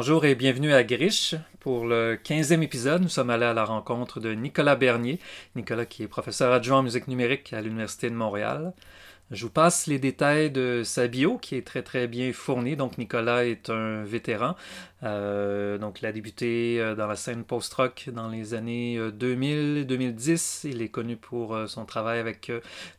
Bonjour et bienvenue à Griche pour le 15e épisode. Nous sommes allés à la rencontre de Nicolas Bernier. Nicolas qui est professeur adjoint en musique numérique à l'Université de Montréal. Je vous passe les détails de sa bio qui est très très bien fournie. Donc Nicolas est un vétéran. Euh, donc il a débuté euh, dans la scène post-rock dans les années 2000-2010. Euh, il est connu pour son travail avec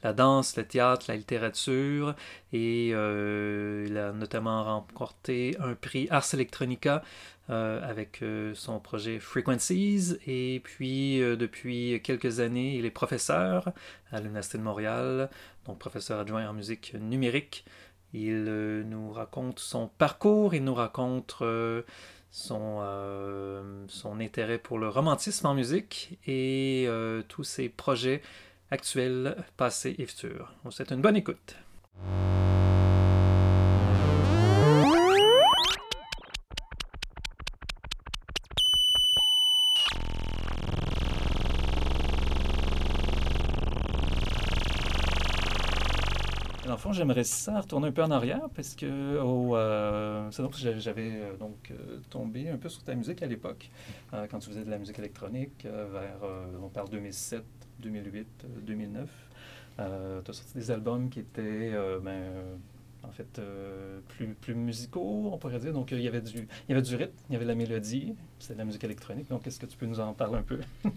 la danse, le théâtre, la littérature et il a notamment remporté un prix Ars Electronica avec son projet Frequencies. Et puis, depuis quelques années, il est professeur à l'Université de Montréal, donc professeur adjoint en musique numérique. Il nous raconte son parcours, il nous raconte son, son intérêt pour le romantisme en musique et tous ses projets actuels, passés et futurs. On souhaite une bonne écoute. J'aimerais ça retourner un peu en arrière parce que euh, c'est donc j'avais euh, donc euh, tombé un peu sur ta musique à l'époque quand tu faisais de la musique électronique vers on parle 2007, 2008, 2009. tu as sorti des albums qui étaient ben, en fait plus, plus musicaux, on pourrait dire. Donc il y avait du il y avait du rythme, il y avait de la mélodie, c'était de la musique électronique. Donc est-ce que tu peux nous en parler un peu?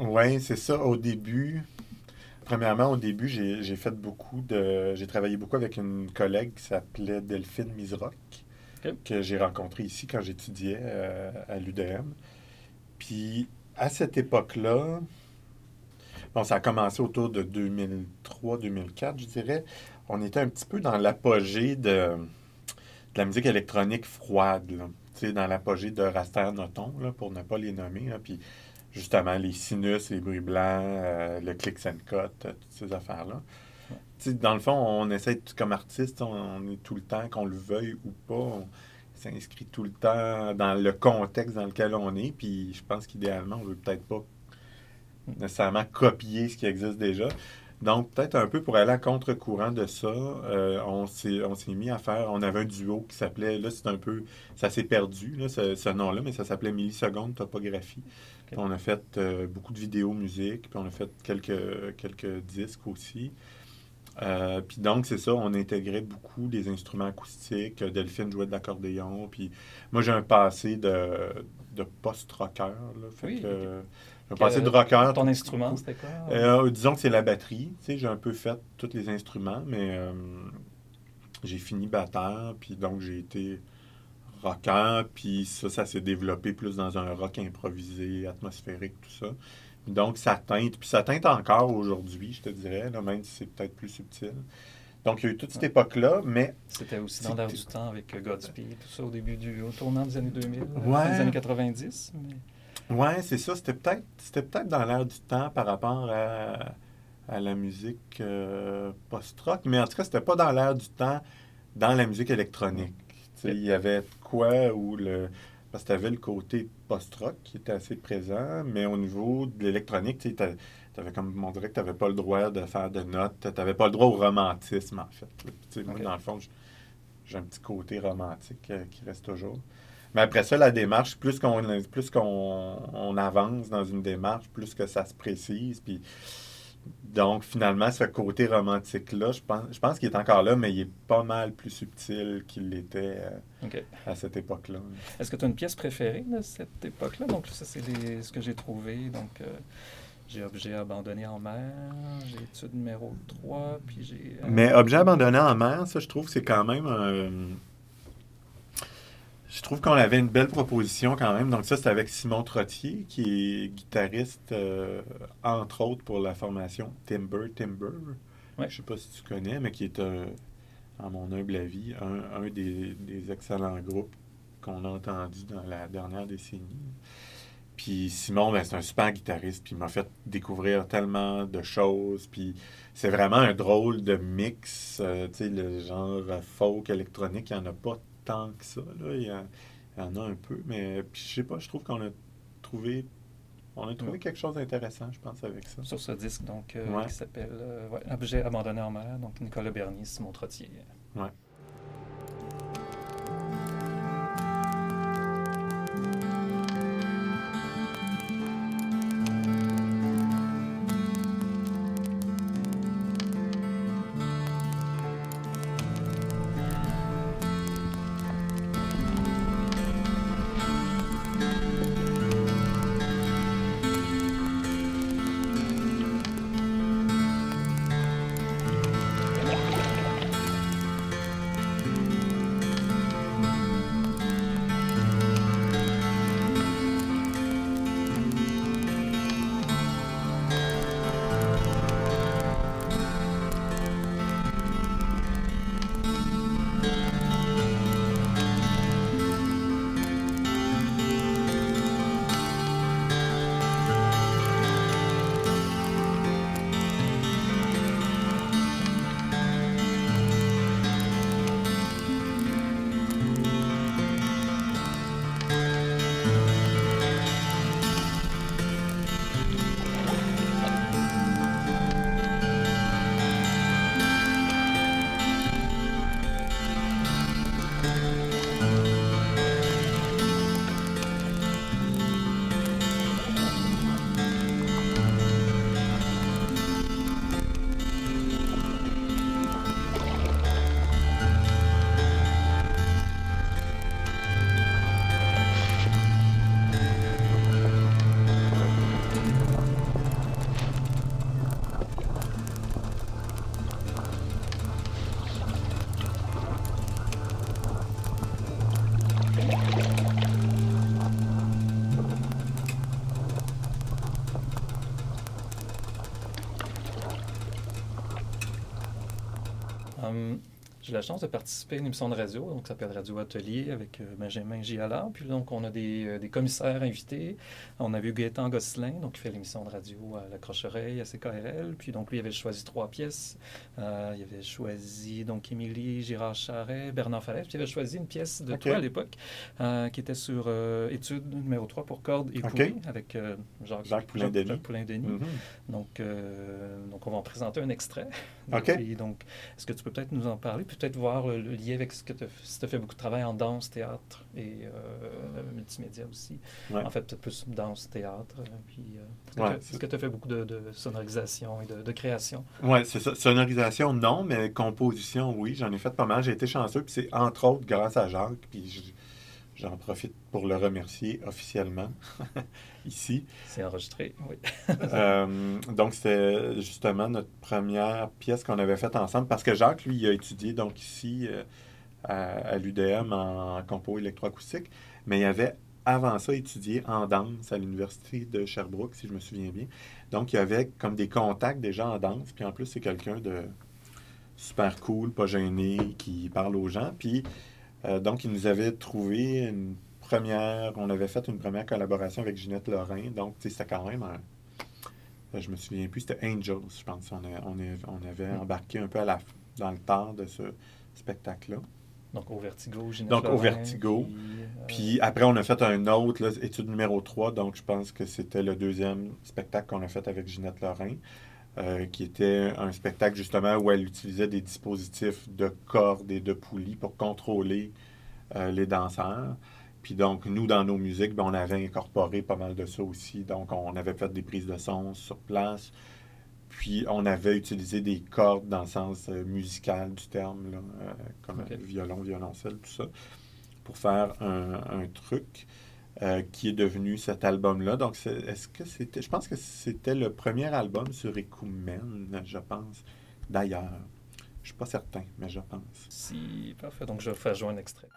Oui, c'est ça. Au début, Premièrement, au début, j'ai fait beaucoup de. J'ai travaillé beaucoup avec une collègue qui s'appelait Delphine Misrock, que j'ai rencontrée ici quand j'étudiais euh, à l'UDM. Puis, à cette époque-là, bon, ça a commencé autour de 2003-2004, je dirais. On était un petit peu dans l'apogée de, la musique électronique froide, dans l'apogée de Raster Noton, là, pour ne pas les nommer. puis justement les sinus, les bruits blancs, euh, le click and cut, euh, toutes ces affaires-là. Dans le fond, on essaie, comme artiste, on, est tout le temps, qu'on le veuille ou pas, on s'inscrit tout le temps dans le contexte dans lequel on est. Puis je pense qu'idéalement, on ne veut peut-être pas nécessairement copier ce qui existe déjà. Donc, peut-être un peu pour aller à contre-courant de ça, euh, on s'est mis à faire, on avait un duo qui s'appelait, là c'est un peu, ça s'est perdu, là, ce, nom-là, mais ça s'appelait Milliseconde Topographie. On a fait euh, beaucoup de vidéos musique, puis on a fait quelques, quelques disques aussi. Euh, puis donc, c'est ça, on intégrait beaucoup des instruments acoustiques. Delphine jouait de l'accordéon. Puis moi, j'ai un passé de, de post-rocker. oui. Un passé de rocker. Ton instrument, c'était quoi? Euh, disons que c'est la batterie. j'ai un peu fait tous les instruments, mais j'ai fini batteur. Puis donc, j'ai été rocker, puis ça, ça s'est développé plus dans un rock improvisé, atmosphérique, tout ça. Donc, ça teinte, puis ça teinte encore aujourd'hui, je te dirais, là, même si c'est peut-être plus subtil. Donc, il y a eu toute cette époque-là, mais... C'était aussi dans l'air du temps avec euh, Godspeed, tout ça, au début du... au tournant des années 2000, des années 90. Mais... Ouais, c'est ça. C'était peut-être peut dans l'air du temps par rapport à, à la musique euh, post-rock, mais en tout cas, c'était pas dans l'air du temps dans la musique électronique. Il y avait quoi où le. Parce que tu avais le côté post-rock qui était assez présent, mais au niveau de l'électronique, tu avais comme on dirait que tu n'avais pas le droit de faire de notes, tu n'avais pas le droit au romantisme en fait. Moi, dans le fond, j'ai un petit côté romantique euh, qui reste toujours. Mais après ça, la démarche, plus qu'on plus qu'on on avance dans une démarche, plus que ça se précise, puis donc, finalement, ce côté romantique-là, je pense, je pense qu'il est encore là, mais il est pas mal plus subtil qu'il l'était euh, à cette époque-là. Est-ce que tu as une pièce préférée de cette époque-là? Donc, ça, c'est ce que j'ai trouvé. Donc, euh, j'ai Objet abandonné en mer, j'ai étude numéro 3, puis j'ai... Euh, mais Objet abandonné en mer, ça, je trouve que c'est quand même un je trouve qu'on avait une belle proposition quand même. Donc ça, c'est avec Simon Trottier, qui est guitariste, euh, entre autres, pour la formation Timber Timber. Ouais. Je sais pas si tu connais, mais qui est, euh, à mon humble avis, un, des, excellents groupes qu'on a entendu dans la dernière décennie. Puis Simon, ben, c'est un super guitariste, puis il m'a fait découvrir tellement de choses. Puis c'est vraiment un drôle de mix, euh, tu sais, le genre folk électronique, il n'y en a pas tant que ça. Là. Il, y, en a un peu, mais puis, je sais pas, je trouve qu'on a trouvé on a trouvé quelque chose d'intéressant, je pense, avec ça. Sur ce disque, donc, euh, qui s'appelle euh, Objet abandonné en mer, donc Nicolas Bernier, Simon Trottier. Ouais. J'ai la chance de participer à une émission de radio, donc ça s'appelle Radio Atelier avec Benjamin Gialard. Puis donc, on a des, des, commissaires invités. On a vu Gaëtan Gosselin, donc qui fait l'émission de radio à La Croche-Oreille, à CKRL. Puis donc, lui, il avait choisi trois pièces. il avait choisi donc Émilie Girard Charret, Bernard Fallet. Puis il avait choisi une pièce de toi à l'époque qui était sur étude numéro 3 pour cordes et okay. avec Jacques, Jacques Poulain-Denis. Poulain -Denis. Donc, donc, on va en présenter un extrait. Donc, est-ce que tu peux peut-être nous en parler, peut-être voir le, lien avec ce que tu as, fait beaucoup de travail en danse, théâtre et euh, multimédia aussi? En fait, peut-être plus danse, théâtre. Euh, puis, euh, est-ce que tu as fait beaucoup de, sonorisation et de, création? Oui, c'est ça. Sonorisation, non, mais composition, oui. J'en ai fait pas mal. J'ai été chanceux. Puis c'est entre autres grâce à Jacques. Puis J'en profite pour le remercier officiellement ici. C'est enregistré, oui. Euh, donc, c'était justement notre première pièce qu'on avait faite ensemble parce que Jacques, lui, il a étudié donc ici euh, à, l'UDM en compo électroacoustique, mais il avait avant ça étudié en danse à l'Université de Sherbrooke, si je me souviens bien. Donc, il avait comme des contacts déjà en danse, puis en plus, c'est quelqu'un de super cool, pas gêné, qui parle aux gens. Puis, euh, donc, il nous avait trouvé une première, on avait fait une première collaboration avec Ginette Lorrain. Donc, c'était quand même un, euh, je me souviens plus, c'était Angels, je pense. On, on, avait mm. embarqué un peu à la, dans le temps de ce spectacle-là. Donc, au Vertigo, Ginette Donc, au Vertigo. Puis, euh, après, on a fait un autre, étude numéro 3. Donc, je pense que c'était le deuxième spectacle qu'on a fait avec Ginette Lorrain. Euh, qui était un spectacle justement où elle utilisait des dispositifs de cordes et de poulies pour contrôler euh, les danseurs. Puis donc, nous, dans nos musiques, ben, on avait incorporé pas mal de ça aussi. Donc, on avait fait des prises de son sur place. Puis, on avait utilisé des cordes dans le sens euh, musical du terme, là, comme violon, violoncelle, tout ça, pour faire un truc. Euh, qui est devenu cet album-là. Donc, est-ce que c'était. Je pense que c'était le premier album sur Ecumen, je pense. D'ailleurs. Je ne suis pas certain, mais je pense. Si, parfait. Donc, je vais faire jouer un extrait.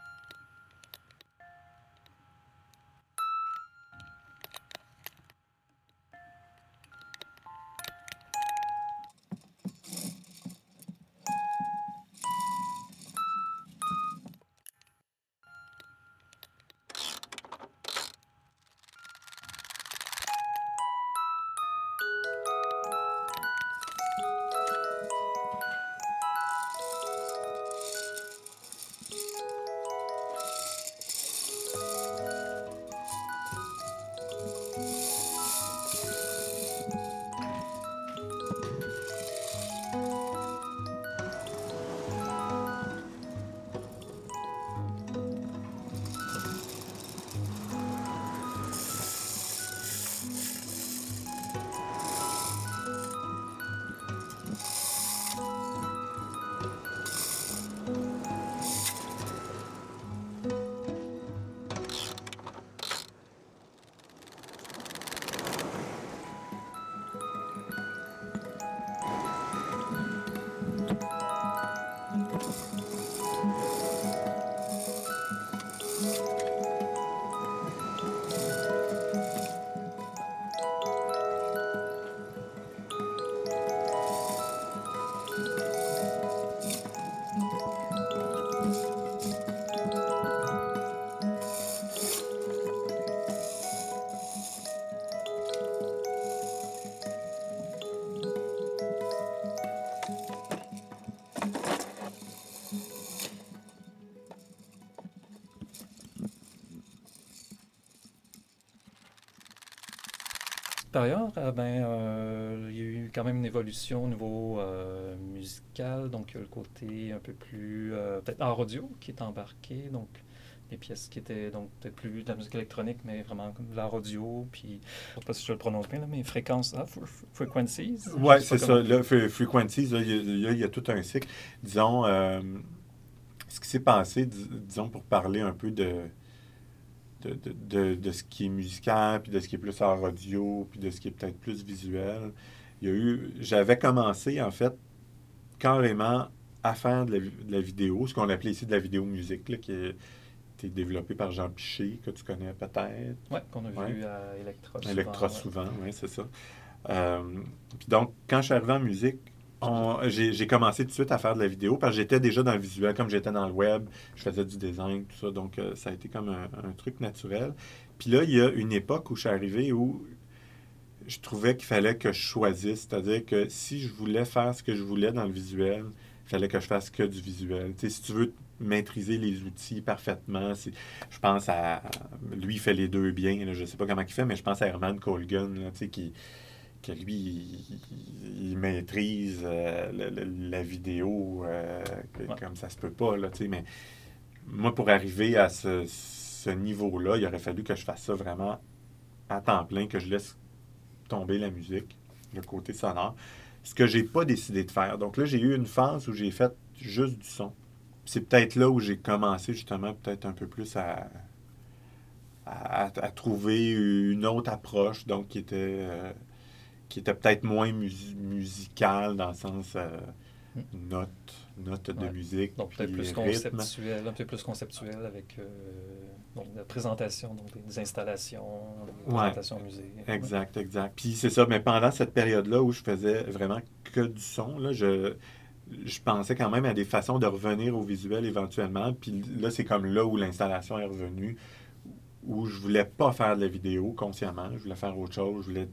Ailleurs, euh, ben, euh, il y a eu quand même une évolution au niveau euh, musical, donc il y a le côté un peu plus peut-être art audio qui est embarqué, donc des pièces qui étaient donc peut-être plus de la musique électronique, mais vraiment de l'art audio, puis je ne sais pas si je le prononce bien, là, mais fréquences, ah, frequencies. Oui, c'est ça. Là, frequencies, il y, y, a tout un cycle. Disons, ce qui s'est passé, disons, pour parler un peu de de, de, ce qui est musical, puis de ce qui est plus en audio, puis de ce qui est peut-être plus visuel. Il y a eu, j'avais commencé en fait carrément à faire de la, vidéo, ce qu'on appelait ici de la vidéo musique, qui a été développée par Jean Piché, que tu connais peut-être. Oui, qu'on a vu à Electra souvent. Electra souvent, oui, c'est ça. Euh, puis donc, quand je suis arrivé en musique, J'ai commencé tout de suite à faire de la vidéo parce que j'étais déjà dans le visuel, comme j'étais dans le web, je faisais du design, tout ça. Donc, euh, ça a été comme un, truc naturel. Puis là, il y a une époque où je suis arrivé où je trouvais qu'il fallait que je choisisse. C'est-à-dire que si je voulais faire ce que je voulais dans le visuel, il fallait que je fasse que du visuel. Tu sais, si tu veux maîtriser les outils parfaitement, je pense à. Lui, il fait les deux bien. je ne sais pas comment il fait, mais je pense à Herman Colgan, sais, qui que lui, il, maîtrise euh, la, vidéo euh, comme ça se peut pas, là, mais moi, pour arriver à ce, niveau-là, il aurait fallu que je fasse ça vraiment à temps plein, que je laisse tomber la musique, le côté sonore, ce que j'ai pas décidé de faire. Donc là, j'ai eu une phase où j'ai fait juste du son. C'est peut-être là où j'ai commencé justement peut-être un peu plus à, à, trouver une autre approche, donc qui était... Euh, qui était peut-être moins musical dans le sens euh, hmm. note, note de musique. Donc peut-être plus conceptuel, un peu plus conceptuel avec euh, donc, la présentation, donc des, installations, des présentations au musée. Exact, exact. Puis c'est ça, mais pendant cette période-là où je faisais vraiment que du son, là, je, je pensais quand même à des façons de revenir au visuel éventuellement. Puis là, c'est comme là où l'installation est revenue, où je voulais pas faire de la vidéo consciemment, je voulais faire autre chose, je voulais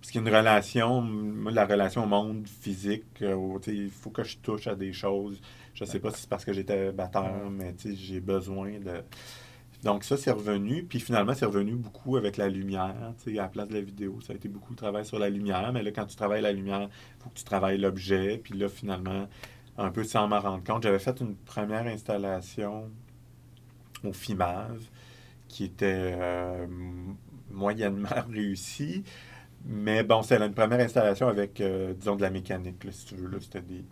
parce qu'il y a une relation, la relation au monde physique, euh, il faut que je touche à des choses. Je ne sais pas si c'est parce que j'étais batteur, mais j'ai besoin de. Donc, ça, c'est revenu. Puis finalement, c'est revenu beaucoup avec la lumière, à la place de la vidéo. Ça a été beaucoup de travail sur la lumière. Mais là, quand tu travailles la lumière, il faut que tu travailles l'objet. Puis là, finalement, un peu sans m'en rendre compte, j'avais fait une première installation au FIMAV qui était euh, moyennement réussie. Mais bon, c'est une première installation avec, euh, disons, de la mécanique, si tu veux. C'était des,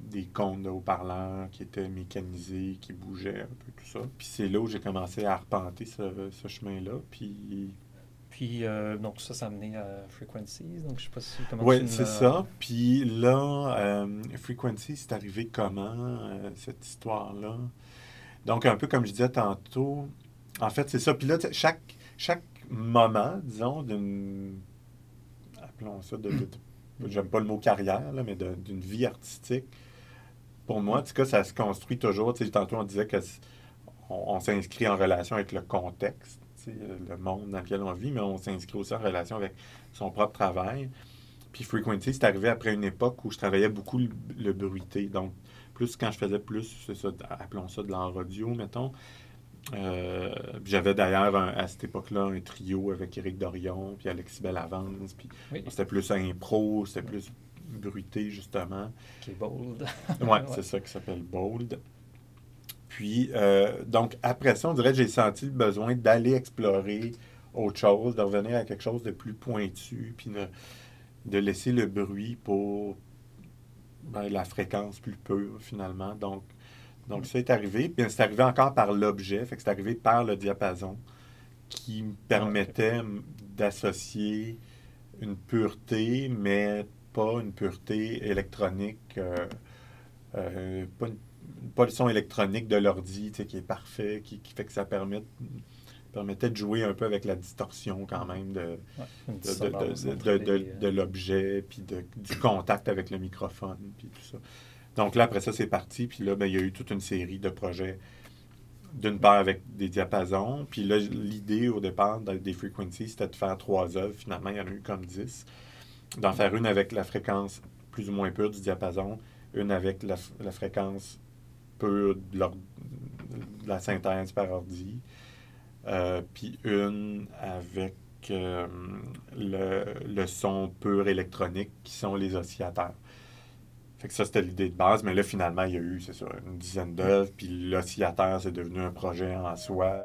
des cônes de haut-parleurs qui étaient mécanisés, qui bougeaient un peu, tout ça. Puis c'est là où j'ai commencé à arpenter ce, chemin-là. Puis. Puis, euh, donc, ça, ça a amené à Frequencies. Donc, je sais pas si. Oui, c'est ça. Puis là, euh, Frequencies, c'est arrivé comment, cette histoire-là? Donc, un peu comme je disais tantôt, en fait, c'est ça. Puis là, chaque, chaque moment, disons, d'une appelons ça, de, j'aime pas le mot carrière, là, mais d'une vie artistique, pour moi, en tout cas, ça se construit toujours. tantôt, on disait que on, s'inscrit en relation avec le contexte, le monde dans lequel on vit, mais on s'inscrit aussi en relation avec son propre travail. Puis Frequency, c'est arrivé après une époque où je travaillais beaucoup le, bruité. Donc, plus quand je faisais plus, ça, appelons ça de l'art audio, mettons, euh, j'avais d'ailleurs à cette époque-là un trio avec Éric Dorion, puis Alexis Bellavance, puis c'était plus impro, c'était plus bruité, justement. Qui est bold. oui, c'est ça qui s'appelle bold. Puis, euh, donc, après ça, on dirait que j'ai senti le besoin d'aller explorer autre chose, de revenir à quelque chose de plus pointu, puis de, laisser le bruit pour ben, la fréquence plus pure, finalement. Donc, donc, ça est arrivé. Puis, c'est arrivé encore par l'objet. Fait que c'est arrivé par le diapason qui me permettait d'associer une pureté, mais pas une pureté électronique, euh, euh, pas, le son électronique de l'ordi qui est parfait, qui, fait que ça permet, permettait de jouer un peu avec la distorsion quand même de, de, l'objet, puis du contact avec le microphone, puis tout ça. Donc là, après ça, c'est parti. Puis là, ben, il y a eu toute une série de projets. D'une part avec des diapasons. Puis là, l'idée au départ des frequencies, c'était de faire trois œuvres. Finalement, il y en a eu comme dix. D'en faire une avec la fréquence plus ou moins pure du diapason, une avec la, fréquence pure de, la synthèse par ordi, euh, puis une avec euh, le, le, son pur électronique qui sont les oscillateurs ça, c'était l'idée de base. Mais là, finalement, il y a eu, c'est ça, une dizaine d'œuvres. Puis l'oscillateur, c'est devenu un projet en soi.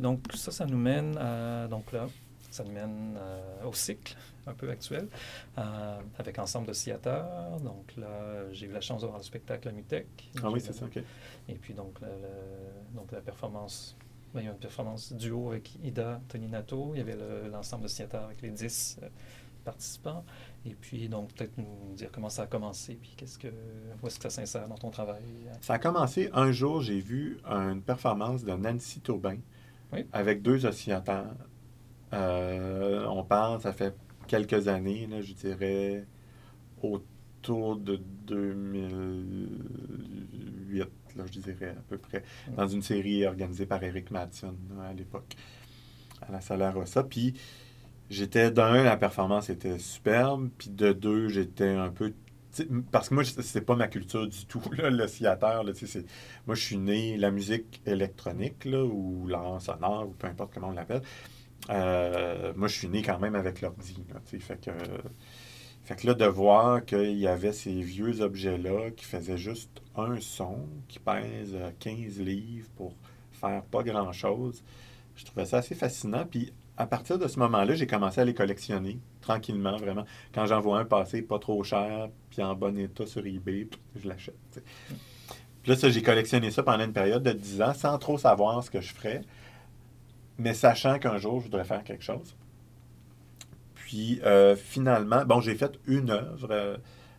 Puis donc, ça, ça nous mène à. Donc là, ça nous mène au cycle un peu actuel, avec ensemble de sciateurs. Donc là, j'ai eu la chance de voir le spectacle à Mutec. Ah oui, c'est ça, OK. Et puis donc, donc la performance ben, il y a une performance duo avec Ida Toninato. Il y avait l'ensemble de sciateurs avec les 10 participants. Et puis, donc, peut-être nous dire comment ça a commencé, puis qu'est-ce que, où est-ce que ça s'insère dans ton travail? Ça a commencé un jour, j'ai vu une performance de Nancy Taubin avec deux oscillateurs. Euh, on parle, ça fait quelques années, là, je dirais autour de 2008, là, je dirais à peu près, dans une série organisée par Eric Madsen à l'époque, à la Salaire Rossa. Puis, j'étais d'un, la performance était superbe, puis de deux, j'étais un peu. Parce que moi, c'est pas ma culture du tout, là, l'oscillateur. moi, je suis né la musique électronique, là, ou l'art sonore, ou peu importe comment on l'appelle. Euh, moi, je suis né quand même avec l'ordi. Fait que, fait que là, de voir qu'il y avait ces vieux objets-là qui faisaient juste un son, qui pèsent 15 livres pour faire pas grand-chose, je trouvais ça assez fascinant. Puis à partir de ce moment-là, j'ai commencé à les collectionner tranquillement, vraiment. Quand j'en vois un passer pas trop cher, puis en bon état sur eBay, je l'achète. Puis là, j'ai collectionné ça pendant une période de 10 ans sans trop savoir ce que je ferais, mais sachant qu'un jour, je voudrais faire quelque chose. Puis euh, finalement, bon, j'ai fait une œuvre euh,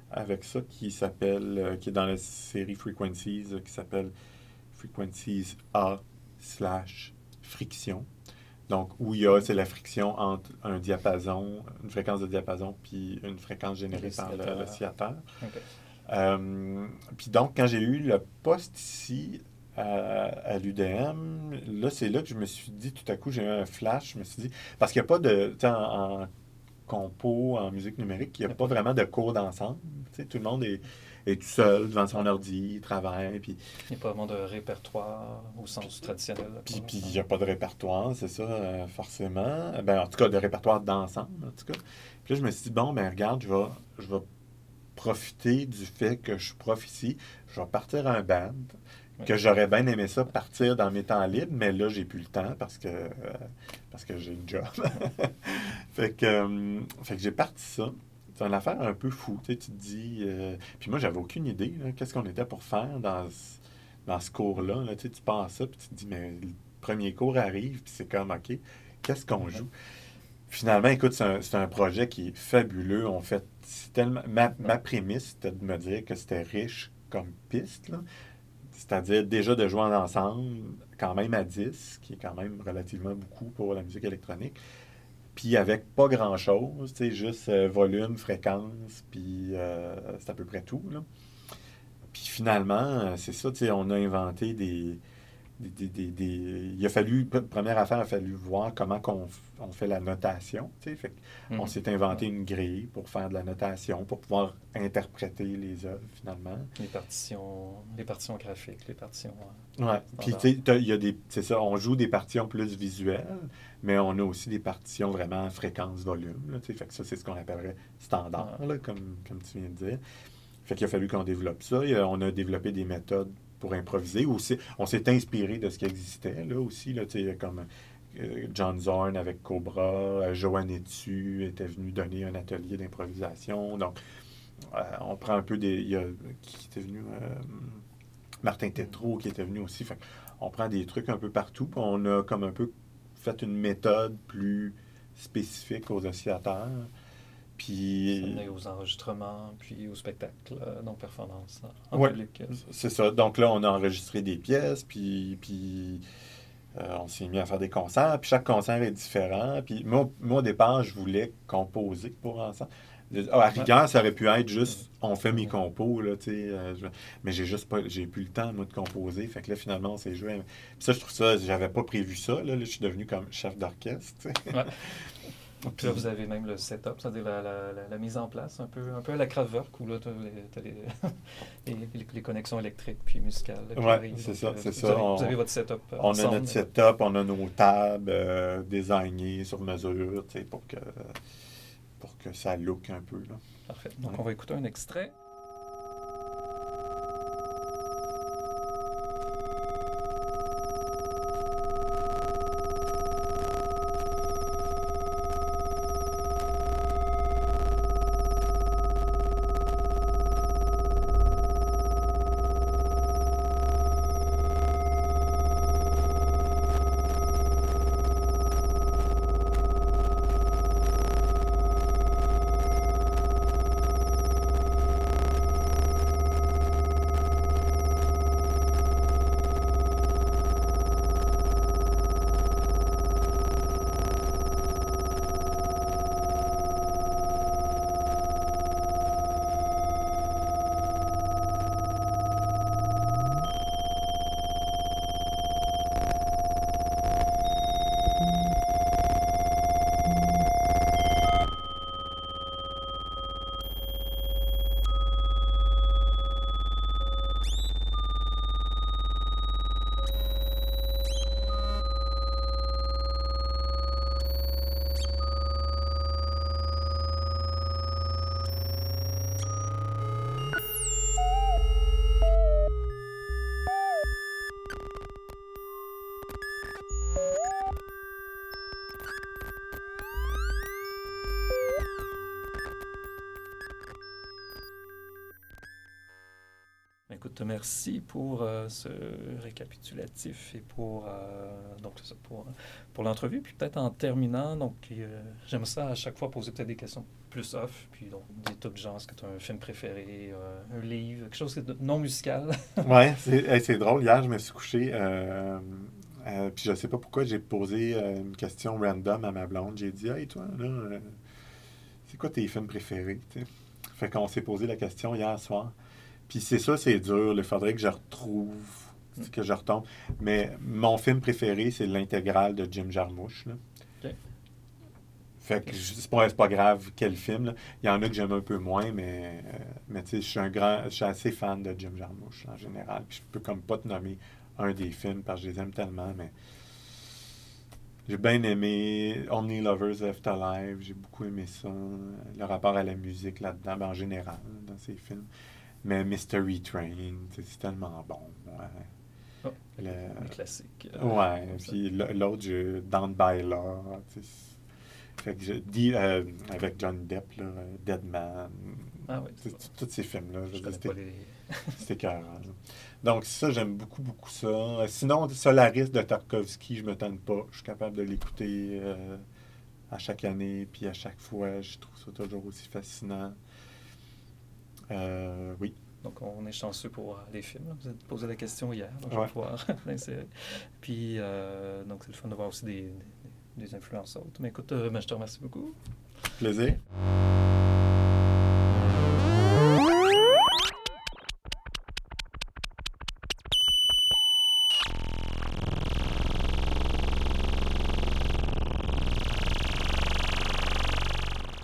avec ça qui s'appelle, euh, qui est dans la série Frequencies, qui s'appelle Frequencies A slash friction. Donc, où il y a, c'est la friction entre un diapason, une fréquence de diapason, puis une fréquence générée par l'oscillateur. Euh, puis donc, quand j'ai eu le poste ici à, l'UDM, là, c'est là que je me suis dit, tout à coup, j'ai eu un flash, je me suis dit, parce qu'il n'y a pas de, en, en compo, en musique numérique, il n'y a pas vraiment de cours d'ensemble. Tout le monde est est tout seul devant son ordi, il travaille. Puis... Il n'y a pas vraiment de répertoire au sens traditionnel. Puis il n'y a pas de répertoire, c'est ça, euh, forcément. Ben, en tout cas, de répertoire d'ensemble, en tout cas. Puis là, je me suis dit, bon, ben regarde, je vais, je vais profiter du fait que je suis prof ici. Je vais partir un band. Que j'aurais bien aimé ça partir dans mes temps libres, mais là, j'ai plus le temps parce que, euh, parce que j'ai une job. fait que, euh, fait que j'ai parti ça c'est une affaire un peu fou. Tu, te dis. Euh, puis moi, j'avais aucune idée. Qu'est-ce qu'on était pour faire dans ce, dans ce cours-là. Tu, sais, tu penses ça, puis tu te dis, mais le premier cours arrive, puis c'est comme, OK, qu'est-ce qu'on joue? Finalement, écoute, c'est un, projet qui est fabuleux. On fait tellement. Ma, prémisse, c'était de me dire que c'était riche comme piste. C'est-à-dire déjà de jouer ensemble, quand même à 10, qui est quand même relativement beaucoup pour la musique électronique. Puis avec pas grand-chose, juste euh, volume, fréquence, puis euh, c'est à peu près tout. Puis finalement, euh, c'est ça, on a inventé des, Il a fallu, première affaire, il a fallu voir comment on, fait la notation. Fait On mhm. s'est inventé une grille pour faire de la notation, pour pouvoir interpréter les œuvres finalement. Les partitions, les partitions graphiques, les partitions. Oui, puis il y a des. C'est ça, on joue des partitions plus visuelles mais on a aussi des partitions vraiment fréquence-volume. Fait que ça, c'est ce qu'on appellerait standard, comme, comme tu viens de dire. Fait qu'il a fallu qu'on développe ça. on a développé des méthodes pour improviser. Aussi, on s'est inspiré de ce qui existait là aussi, là, comme euh, John Zorn avec Cobra, euh, Joanne Etu était venu donner un atelier d'improvisation. Donc, euh, on prend un peu des. Il y a, qui était venu Martin Tétrault qui était venu aussi. Fait on prend des trucs un peu partout. On a comme un peu fait une méthode plus spécifique aux oscillateurs. Puis. aux enregistrements, puis au spectacle, non performance en public. C'est ça. Donc là, on a enregistré des pièces, puis, puis euh, on s'est mis à faire des concerts. Puis chaque concert est différent. Puis moi, moi au départ, je voulais composer pour ensemble. Ah, à rigueur, ça aurait pu être juste on fait mes compos, là, tu sais. Euh, mais j'ai juste pas j'ai plus le temps, moi, de composer. Fait que là, finalement, on s'est joué. Puis ça, je trouve ça, j'avais pas prévu ça. Là, je suis devenu comme chef d'orchestre. Ouais. Puis là, vous avez même le setup, c'est-à-dire la, la, mise en place, un peu, un peu à la Kraftwerk, où là, tu as, les, les, connexions électriques puis musicales. Oui, c'est ça, c'est ça. Vous avez, votre setup On a notre setup, on a nos tables euh, désignées sur mesure, tu sais, pour que pour que ça look un peu. Là. Parfait. Donc, on va écouter un extrait. Écoute, merci pour euh, ce récapitulatif et pour, euh, pour, pour l'entrevue. Puis peut-être en terminant, donc euh, j'aime ça à chaque fois poser peut-être des questions plus off, puis donc des trucs genre, est-ce que tu as un film préféré, un livre, quelque chose de non musical? ouais, c'est drôle. Hier, je me suis couché, puis je sais pas pourquoi j'ai posé une question random à ma blonde. J'ai dit, hey, toi, là, c'est quoi tes films préférés? Fait qu'on s'est posé la question hier soir. Puis c'est ça, c'est dur. Il faudrait que je retrouve, que je retombe. Mais mon film préféré, c'est l'intégrale de Jim Jarmusch. Fait que c'est pas, pas grave quel film. Il y en a que j'aime un peu moins, mais, euh, mais tu sais, je suis un grand. Je suis assez fan de Jim Jarmusch en général. Puis je peux comme pas te nommer un des films parce que je les aime tellement, mais. J'ai bien aimé Only Lovers Left Alive, j'ai beaucoup aimé ça, le rapport à la musique là-dedans, ben, en général, dans ces films. Mais Mystery Train, c'est tellement bon. Oh, le, classique. Euh, ouais, puis l'autre, Down by Law. Fait que je dis euh, avec Johnny Depp, là, Dead Man. Ah oui. Tous ces films-là. C'était carré. Donc, ça, j'aime beaucoup, beaucoup ça. Sinon, Solaris de Tarkovsky, je me tente pas. Je suis capable de l'écouter euh, à chaque année, puis à chaque fois. Je trouve ça toujours aussi fascinant. Euh, oui. Donc, on est chanceux pour euh, les films. Vous avez posé la question hier. je vais pouvoir Puis, euh, donc, c'est le fun de voir aussi des, des, influences autres. Mais écoute, ben, je te remercie beaucoup. Plaisir.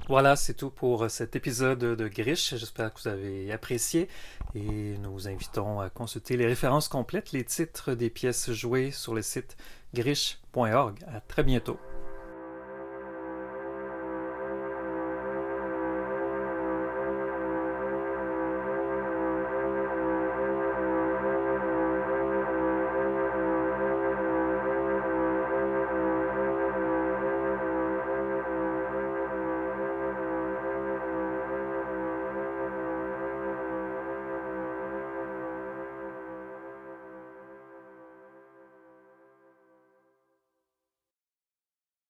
Voilà, c'est tout pour cet épisode de Grish. J'espère que vous avez apprécié et nous vous invitons à consulter les références complètes, les titres des pièces jouées sur le site grish.org. À très bientôt.